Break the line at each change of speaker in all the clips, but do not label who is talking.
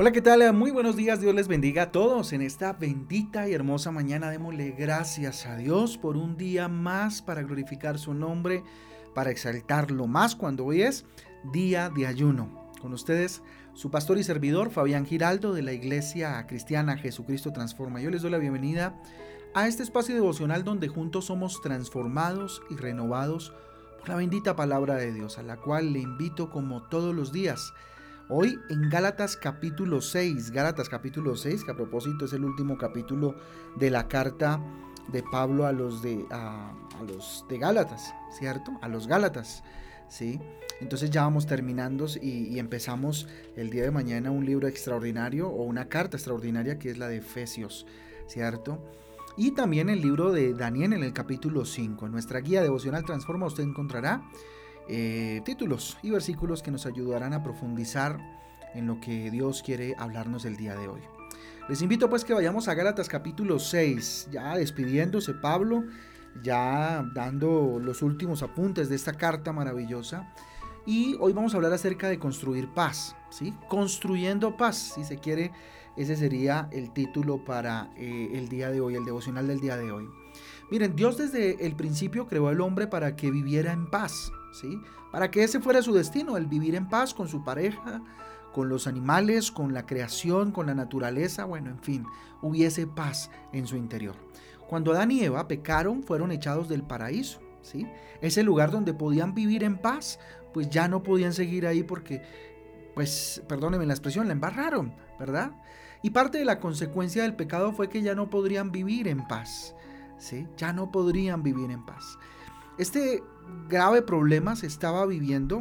Hola, ¿qué tal? Muy buenos días, Dios les bendiga a todos. En esta bendita y hermosa mañana démosle gracias a Dios por un día más para glorificar su nombre, para exaltarlo más cuando hoy es día de ayuno. Con ustedes, su pastor y servidor Fabián Giraldo de la Iglesia Cristiana Jesucristo Transforma. Yo les doy la bienvenida a este espacio devocional donde juntos somos transformados y renovados por la bendita palabra de Dios, a la cual le invito como todos los días Hoy en Gálatas capítulo 6, Gálatas capítulo 6, que a propósito es el último capítulo de la carta de Pablo a los de, a, los de Gálatas, ¿cierto? A los Gálatas, ¿sí? Entonces ya vamos terminando y, y, empezamos el día de mañana un libro extraordinario o una carta extraordinaria que es la de Efesios, ¿cierto? Y también el libro de Daniel en el capítulo 5. En nuestra guía devocional Transforma usted encontrará eh, títulos y versículos que nos ayudarán a profundizar en lo que Dios quiere hablarnos el día de hoy. Les invito pues que vayamos a Gálatas capítulo 6, ya despidiéndose Pablo, ya dando los últimos apuntes de esta carta maravillosa. Y hoy vamos a hablar acerca de construir paz, ¿sí? Construyendo paz, si se quiere, ese sería el título para eh, el día de hoy, el devocional del día de hoy. Miren, Dios desde el principio creó al hombre para que viviera en paz, ¿sí? Para que ese fuera su destino, el vivir en paz con su pareja, con los animales, con la creación, con la naturaleza, bueno, en fin, hubiese paz en su interior. Cuando Adán y Eva pecaron, fueron echados del paraíso, ¿sí? Ese lugar donde podían vivir en paz, pues ya no podían seguir ahí porque, pues, perdónenme la expresión, la embarraron, ¿verdad? Y parte de la consecuencia del pecado fue que ya no podrían vivir en paz. Ya no podrían vivir en paz. Este grave problema se estaba viviendo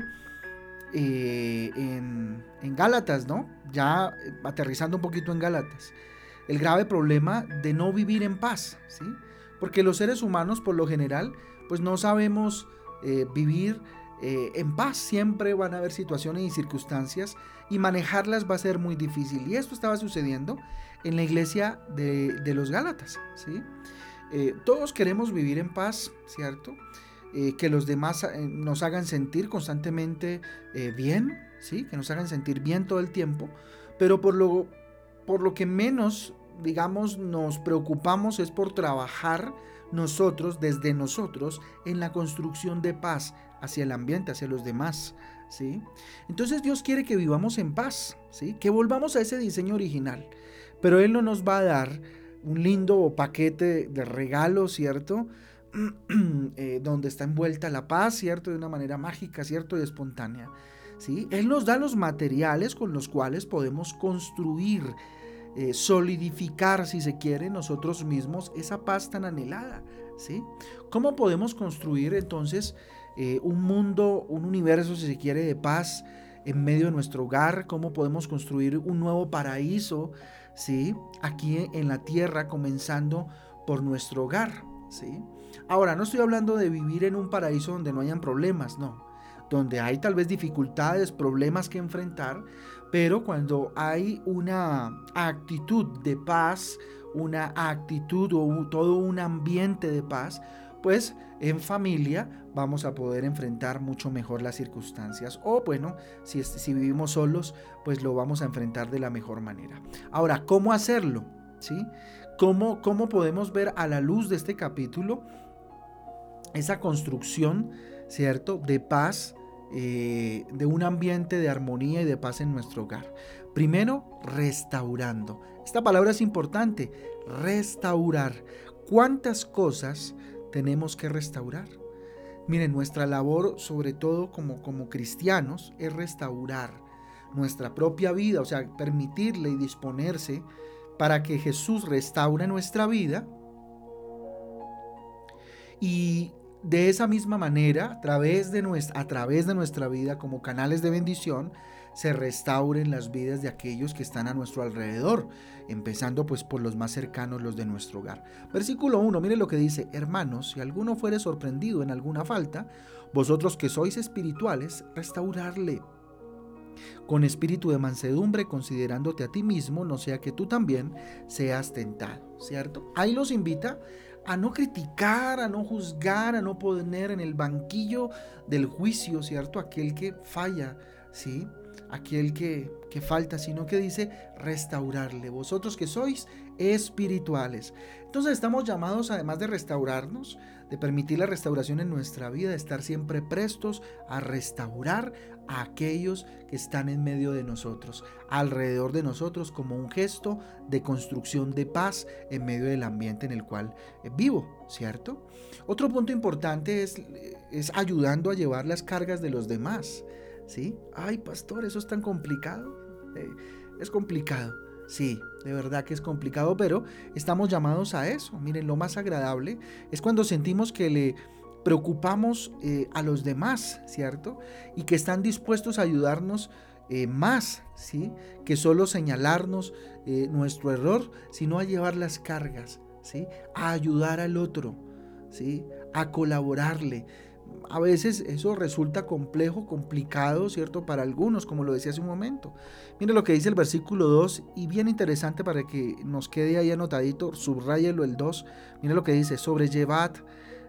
eh, en, en, Gálatas, ¿no? Ya aterrizando un poquito en Gálatas. El grave problema de no vivir en paz, ¿sí? Porque los seres humanos, por lo general, pues no sabemos eh, vivir eh, en paz. Siempre van a haber situaciones y circunstancias y manejarlas va a ser muy difícil. Y esto estaba sucediendo en la iglesia de, de los Gálatas, ¿sí? Eh, todos queremos vivir en paz, ¿cierto? Eh, que los demás eh, nos hagan sentir constantemente bien, ¿sí? Que nos hagan sentir bien todo el tiempo, pero por lo, por lo que menos, digamos, nos preocupamos es por trabajar nosotros, desde nosotros, en la construcción de paz hacia el ambiente, hacia los demás, ¿sí? Entonces Dios quiere que vivamos en paz, ¿sí? Que volvamos a ese diseño original, pero Él no nos va a dar un lindo paquete de regalos, ¿cierto? Eh, donde está envuelta la paz, ¿cierto? De una manera mágica, ¿cierto? Y espontánea. ¿sí? Él nos da los materiales con los cuales podemos construir, eh, solidificar, si se quiere, nosotros mismos esa paz tan anhelada. ¿sí? ¿Cómo podemos construir entonces eh, un mundo, un universo, si se quiere, de paz en medio de nuestro hogar? ¿Cómo podemos construir un nuevo paraíso? ¿Sí? Aquí en la tierra, comenzando por nuestro hogar, ¿sí? Ahora, no estoy hablando de vivir en un paraíso donde no hayan problemas, no. Donde hay tal vez dificultades, problemas que enfrentar, pero cuando hay una actitud de paz, una actitud o todo un ambiente de paz, pues en familia vamos a poder enfrentar mucho mejor las circunstancias. O bueno, si, vivimos solos, pues lo vamos a enfrentar de la mejor manera. Ahora, ¿cómo hacerlo? ¿Sí? ¿Cómo, cómo podemos ver a la luz de este capítulo esa construcción, ¿cierto? De paz, eh, de un ambiente de armonía y de paz en nuestro hogar. Primero, restaurando. Esta palabra es importante, restaurar. ¿Cuántas cosas tenemos que restaurar. Miren, nuestra labor, sobre todo como, como cristianos, es restaurar nuestra propia vida, o sea, permitirle y disponerse para que Jesús restaure nuestra vida. Y de esa misma manera, a través de nuestra, a través de nuestra vida como canales de bendición, se restauren las vidas de aquellos que están a nuestro alrededor, empezando pues por los más cercanos, los de nuestro hogar. Versículo 1, mire lo que dice, hermanos, si alguno fuere sorprendido en alguna falta, vosotros que sois espirituales, restaurarle con espíritu de mansedumbre, considerándote a ti mismo, no sea que tú también seas tentado, ¿cierto? Ahí los invita a no criticar, a no juzgar, a no poner en el banquillo del juicio, ¿cierto? Aquel que falla ¿sí? aquel que, que falta, sino que dice restaurarle. Vosotros que sois espirituales. Entonces estamos llamados, además de restaurarnos, de permitir la restauración en nuestra vida, de estar siempre prestos a restaurar a aquellos que están en medio de nosotros, alrededor de nosotros, como un gesto de construcción de paz en medio del ambiente en el cual eh, vivo, ¿cierto? Otro punto importante es, es ayudando a llevar las cargas de los demás. ¿Sí? Ay, pastor, eso es tan complicado. Eh, es complicado. Sí, de verdad que es complicado, pero estamos llamados a eso. Miren, lo más agradable es cuando sentimos que le preocupamos eh, a los demás, ¿cierto? Y que están dispuestos a ayudarnos eh, más, ¿sí? Que solo señalarnos nuestro error, sino a llevar las cargas, ¿sí? A ayudar al otro, ¿sí? A colaborarle a veces eso resulta complejo, complicado, ¿cierto? Para algunos, como lo decía hace un momento. Mire lo que dice el versículo 2 y bien interesante para que nos quede ahí anotadito, subrayelo el 2. Mire lo que dice, sobrellevad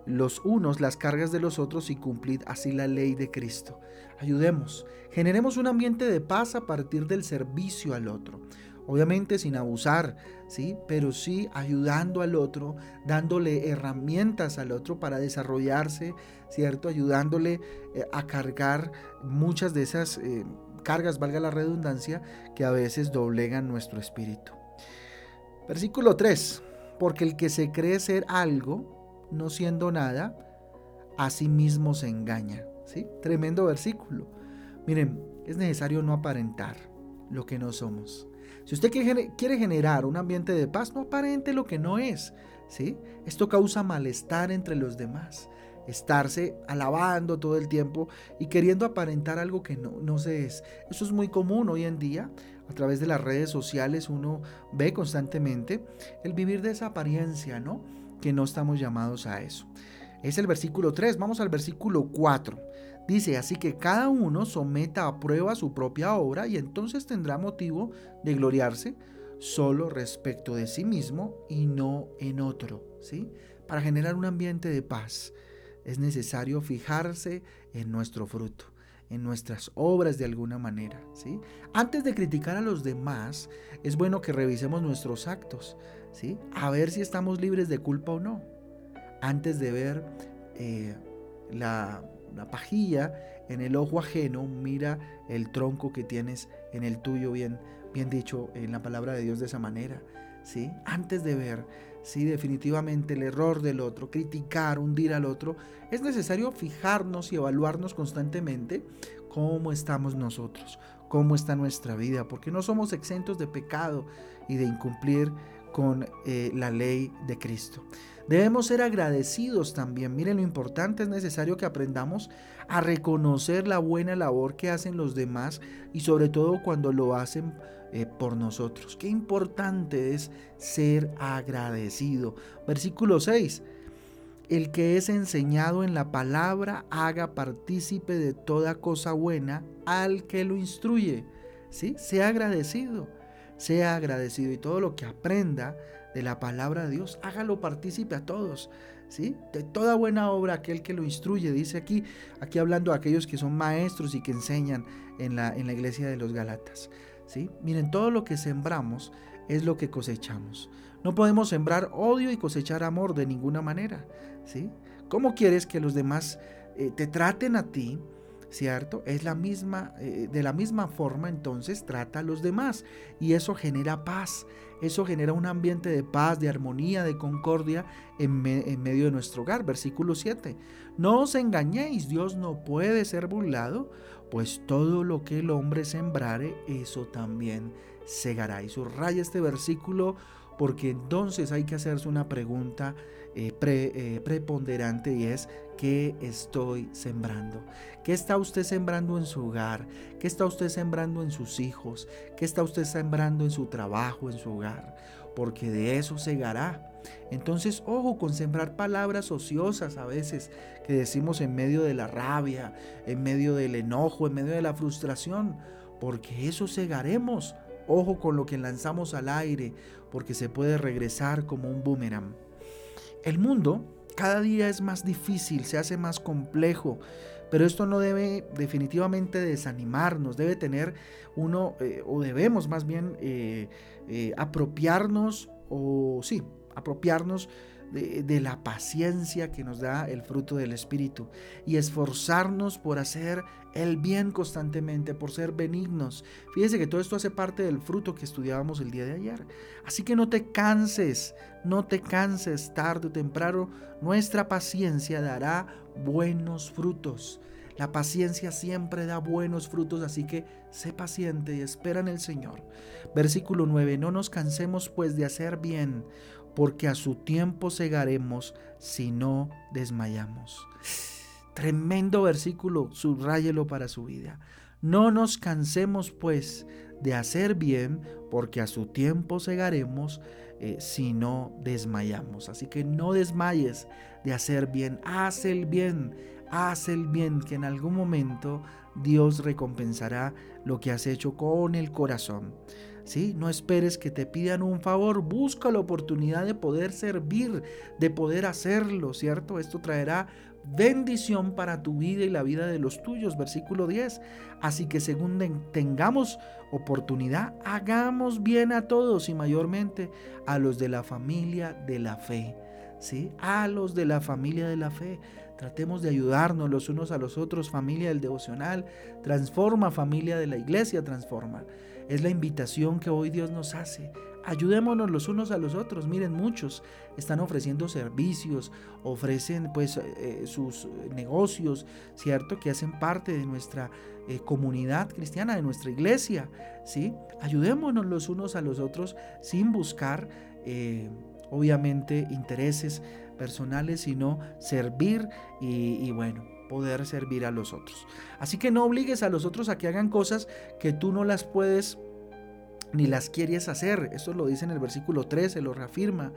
los unos las cargas de los otros y cumplid así la ley de Cristo. Ayudemos, generemos un ambiente de paz a partir del servicio al otro. Obviamente sin abusar, ¿sí? Pero sí ayudando al otro, dándole herramientas al otro para desarrollarse, ¿cierto? Ayudándole eh, a cargar muchas de esas eh, cargas, valga la redundancia, que a veces doblegan nuestro espíritu. Versículo 3. Porque el que se cree ser algo, no siendo nada, a sí mismo se engaña. ¿sí? Tremendo versículo. Miren, es necesario no aparentar lo que no somos. Si usted quiere generar un ambiente de paz, no aparente lo que no es. ¿sí? Esto causa malestar entre los demás. Estarse alabando todo el tiempo y queriendo aparentar algo que no, no se es. Eso es muy común hoy en día. A través de las redes sociales uno ve constantemente el vivir de esa apariencia, ¿no? Que no estamos llamados a eso. Es el versículo 3. Vamos al versículo 4. Dice, así que cada uno someta a prueba su propia obra y entonces tendrá motivo de gloriarse solo respecto de sí mismo y no en otro. ¿sí? Para generar un ambiente de paz es necesario fijarse en nuestro fruto, en nuestras obras de alguna manera. ¿sí? Antes de criticar a los demás, es bueno que revisemos nuestros actos, ¿sí? a ver si estamos libres de culpa o no. Antes de ver eh, la una pajilla en el ojo ajeno, mira el tronco que tienes en el tuyo, bien, bien dicho en la palabra de Dios de esa manera. ¿sí? Antes de ver si definitivamente el error del otro, criticar, hundir al otro, es necesario fijarnos y evaluarnos constantemente cómo estamos nosotros, cómo está nuestra vida, porque no somos exentos de pecado y de incumplir con eh, la ley de Cristo. Debemos ser agradecidos también. Miren lo importante, es necesario que aprendamos a reconocer la buena labor que hacen los demás y sobre todo cuando lo hacen eh, por nosotros. Qué importante es ser agradecido. Versículo 6. El que es enseñado en la palabra haga partícipe de toda cosa buena al que lo instruye. ¿Sí? Sea agradecido sea agradecido y todo lo que aprenda de la palabra de Dios, hágalo partícipe a todos, ¿sí? De toda buena obra aquel que lo instruye, dice aquí, aquí hablando a aquellos que son maestros y que enseñan en la, en la iglesia de los Galatas, Miren, todo lo que sembramos es lo que cosechamos. No podemos sembrar odio y cosechar amor de ninguna manera, ¿sí? ¿Cómo quieres que los demás eh, te traten a ti? ¿Cierto? Es la misma, eh, de la misma forma entonces trata a los demás y eso genera paz, eso genera un ambiente de paz, de armonía, de concordia en, medio de nuestro hogar. Versículo 7. No os engañéis, Dios no puede ser burlado, pues todo lo que el hombre sembrare, eso también segará. Y subraya este versículo porque entonces hay que hacerse una pregunta eh, eh, preponderante y es ¿qué estoy sembrando? ¿Qué está usted sembrando en su hogar? ¿Qué está usted sembrando en sus hijos? ¿Qué está usted sembrando en su trabajo, en su hogar? Porque de eso segará. Entonces, ojo con sembrar palabras ociosas a veces que decimos en medio de la rabia, en medio del enojo, en medio de la frustración, porque eso segaremos. Ojo con lo que lanzamos al aire, porque se puede regresar como un boomerang. El mundo cada día es más difícil, se hace más complejo. Pero esto no debe definitivamente desanimarnos, debe tener uno, eh, o debemos más bien eh, eh, apropiarnos, o sí, apropiarnos de, la paciencia que nos da el fruto del Espíritu y esforzarnos por hacer el bien constantemente, por ser benignos. Fíjese que todo esto hace parte del fruto que estudiábamos el día de ayer. Así que no te canses, no te canses tarde o temprano. Nuestra paciencia dará buenos frutos. La paciencia siempre da buenos frutos, así que sé paciente y espera en el Señor. Versículo 9, no nos cansemos pues de hacer bien, porque a su tiempo segaremos si no desmayamos. Tremendo versículo, subráyelo para su vida. No nos cansemos pues de hacer bien, porque a su tiempo segaremos eh, si no desmayamos. Así que no desmayes de hacer bien, haz el bien, haz el bien, que en algún momento Dios recompensará lo que has hecho con el corazón. No esperes que te pidan un favor, busca la oportunidad de poder servir, de poder hacerlo, ¿cierto? Esto traerá bendición para tu vida y la vida de los tuyos, versículo 10. Así que según tengamos oportunidad, hagamos bien a todos y mayormente a los de la familia de la fe, ¿sí? A los de la familia de la fe. Tratemos de ayudarnos los unos a los otros, familia del devocional, transforma familia de la iglesia, transforma. Es la invitación que hoy Dios nos hace. Ayudémonos los unos a los otros. Miren, muchos están ofreciendo servicios, ofrecen pues eh, eh, sus negocios, ¿cierto? Que hacen parte de nuestra eh, comunidad cristiana, de nuestra iglesia, ¿sí? Ayudémonos los unos a los otros sin buscar, obviamente, intereses personales, sino servir y, bueno, poder servir a los otros. Así que no obligues a los otros a que hagan cosas que tú no las puedes ni las quieres hacer. Esto lo dice en el versículo 13, lo reafirma.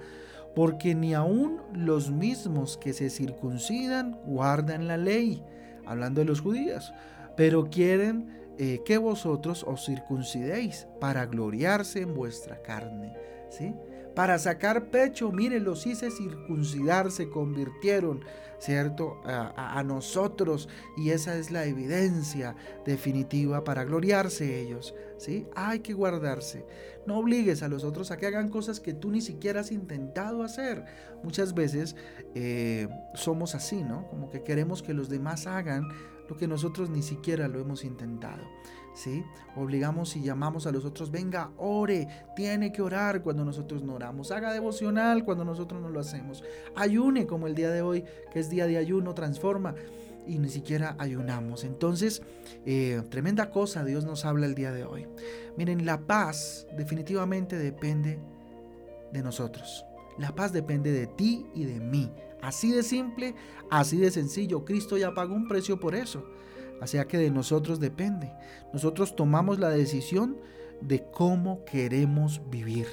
Porque ni aun los mismos que se circuncidan guardan la ley, hablando de los judíos, pero quieren eh, que vosotros os circuncidéis para gloriarse en vuestra carne. ¿sí? Para sacar pecho, miren, los hice circuncidar, se convirtieron, ¿cierto? A, nosotros y esa es la evidencia definitiva para gloriarse ellos, ¿sí? Hay que guardarse. No obligues a los otros a que hagan cosas que tú ni siquiera has intentado hacer. Muchas veces eh, somos así, ¿no? Como que queremos que los demás hagan lo que nosotros ni siquiera lo hemos intentado. ¿Sí? Obligamos y llamamos a los otros, venga, ore, tiene que orar cuando nosotros no oramos, haga devocional cuando nosotros no lo hacemos, ayune como el día de hoy, que es día de ayuno, transforma y ni siquiera ayunamos. Entonces, eh, tremenda cosa Dios nos habla el día de hoy. Miren, la paz definitivamente depende de nosotros. La paz depende de ti y de mí. Así de simple, así de sencillo. Cristo ya pagó un precio por eso. Así que de nosotros depende. Nosotros tomamos la decisión de cómo queremos vivir.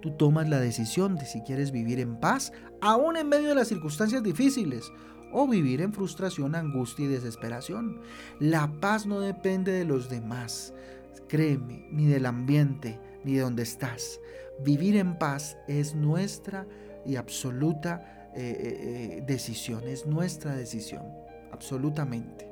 Tú tomas la decisión de si quieres vivir en paz, aún en medio de las circunstancias difíciles, o vivir en frustración, angustia y desesperación. La paz no depende de los demás, créeme, ni del ambiente, ni de donde estás. Vivir en paz es nuestra y absoluta eh, eh, eh, decisión, es nuestra decisión, absolutamente.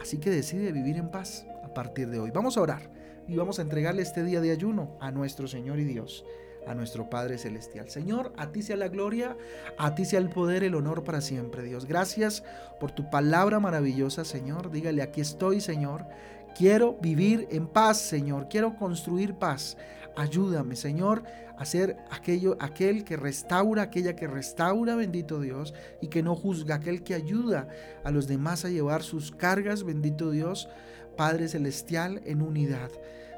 Así que decide vivir en paz a partir de hoy. Vamos a orar y vamos a entregarle este día de ayuno a nuestro Señor y Dios, a nuestro Padre Celestial. Señor, a ti sea la gloria, a ti sea el poder, el honor para siempre, Dios. Gracias por tu palabra maravillosa, Señor. Dígale, aquí estoy, Señor. Quiero vivir en paz, Señor. Quiero construir paz. Ayúdame, Señor, a ser aquello, aquel que restaura, aquella que restaura, bendito Dios, y que no juzga, aquel que ayuda a los demás a llevar sus cargas, bendito Dios, Padre Celestial, en unidad.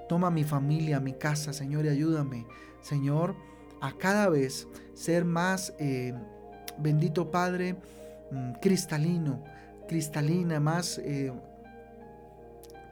Toma mi familia, mi casa, Señor, y ayúdame, Señor, a cada vez ser más, eh, bendito Padre, mm, cristalino, cristalina, más eh,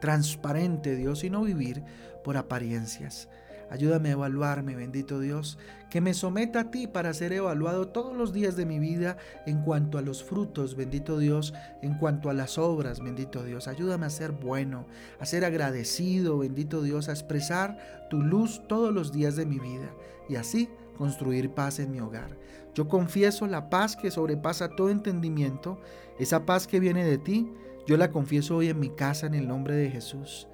transparente, Dios, y no vivir por apariencias. Ayúdame a evaluarme, bendito Dios, que me someta a ti para ser evaluado todos los días de mi vida en cuanto a los frutos, bendito Dios, en cuanto a las obras, bendito Dios. Ayúdame a ser bueno, a ser agradecido, bendito Dios, a expresar tu luz todos los días de mi vida. Y así construir paz en mi hogar. Yo confieso la paz que sobrepasa todo entendimiento, esa paz que viene de ti, yo la confieso hoy en mi casa en el nombre de Jesús.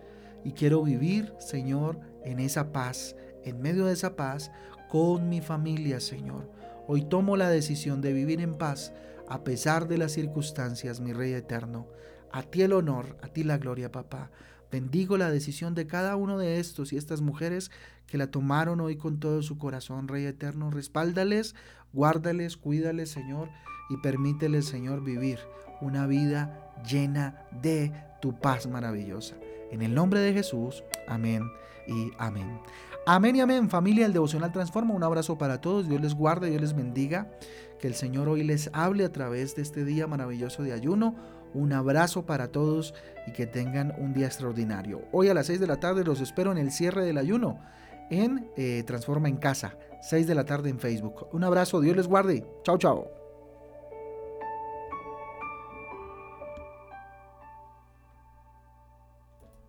Y quiero vivir, Señor, en esa paz, en medio de esa paz, con mi familia, Señor. Hoy tomo la decisión de vivir en paz a pesar de las circunstancias, mi Rey eterno. A ti el honor, a ti la gloria, papá. Bendigo la decisión de cada uno de estos y estas mujeres que la tomaron hoy con todo su corazón, Rey eterno. Respáldales, guárdales, cuídales, Señor, y permíteles, Señor, vivir una vida llena de tu paz maravillosa. En el nombre de Jesús, amén y amén. Amén y amén, familia del Devocional Transforma. Un abrazo para todos. Dios les guarde, Dios les bendiga. Que el Señor hoy les hable a través de este día maravilloso de ayuno. Un abrazo para todos y que tengan un día extraordinario. Hoy a las 6 de la tarde los espero en el cierre del ayuno en eh, Transforma en Casa. 6 de la tarde en Facebook. Un abrazo, Dios les guarde. Chao, chao.